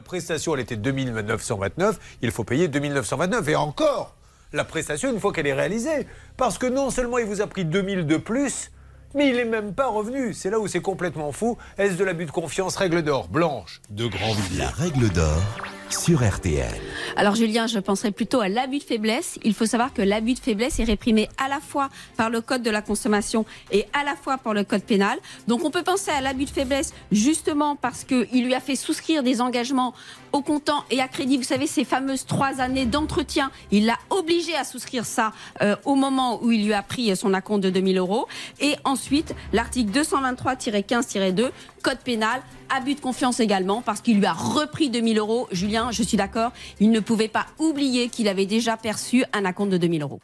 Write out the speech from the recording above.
La prestation, elle était 2929, il faut payer 2929. Et encore, la prestation, une fois qu'elle est réalisée. Parce que non seulement il vous a pris 2000 de plus, mais il n'est même pas revenu. C'est là où c'est complètement fou. Est-ce de l'abus de confiance? Règle d'or, blanche, de grand La règle d'or sur RTL. Alors Julien, je penserais plutôt à l'abus de faiblesse. Il faut savoir que l'abus de faiblesse est réprimé à la fois par le code de la consommation et à la fois par le code pénal. Donc on peut penser à l'abus de faiblesse justement parce qu'il lui a fait souscrire des engagements au comptant et à crédit. Vous savez, ces fameuses trois années d'entretien, il l'a obligé à souscrire ça euh, au moment où il lui a pris son acompte de 2000 euros. Et ensuite, l'article 223-15-2, code pénal, abus de confiance également, parce qu'il lui a repris 2000 euros. Julien, je suis d'accord, il ne pouvait pas oublier qu'il avait déjà perçu un acompte de 2000 euros.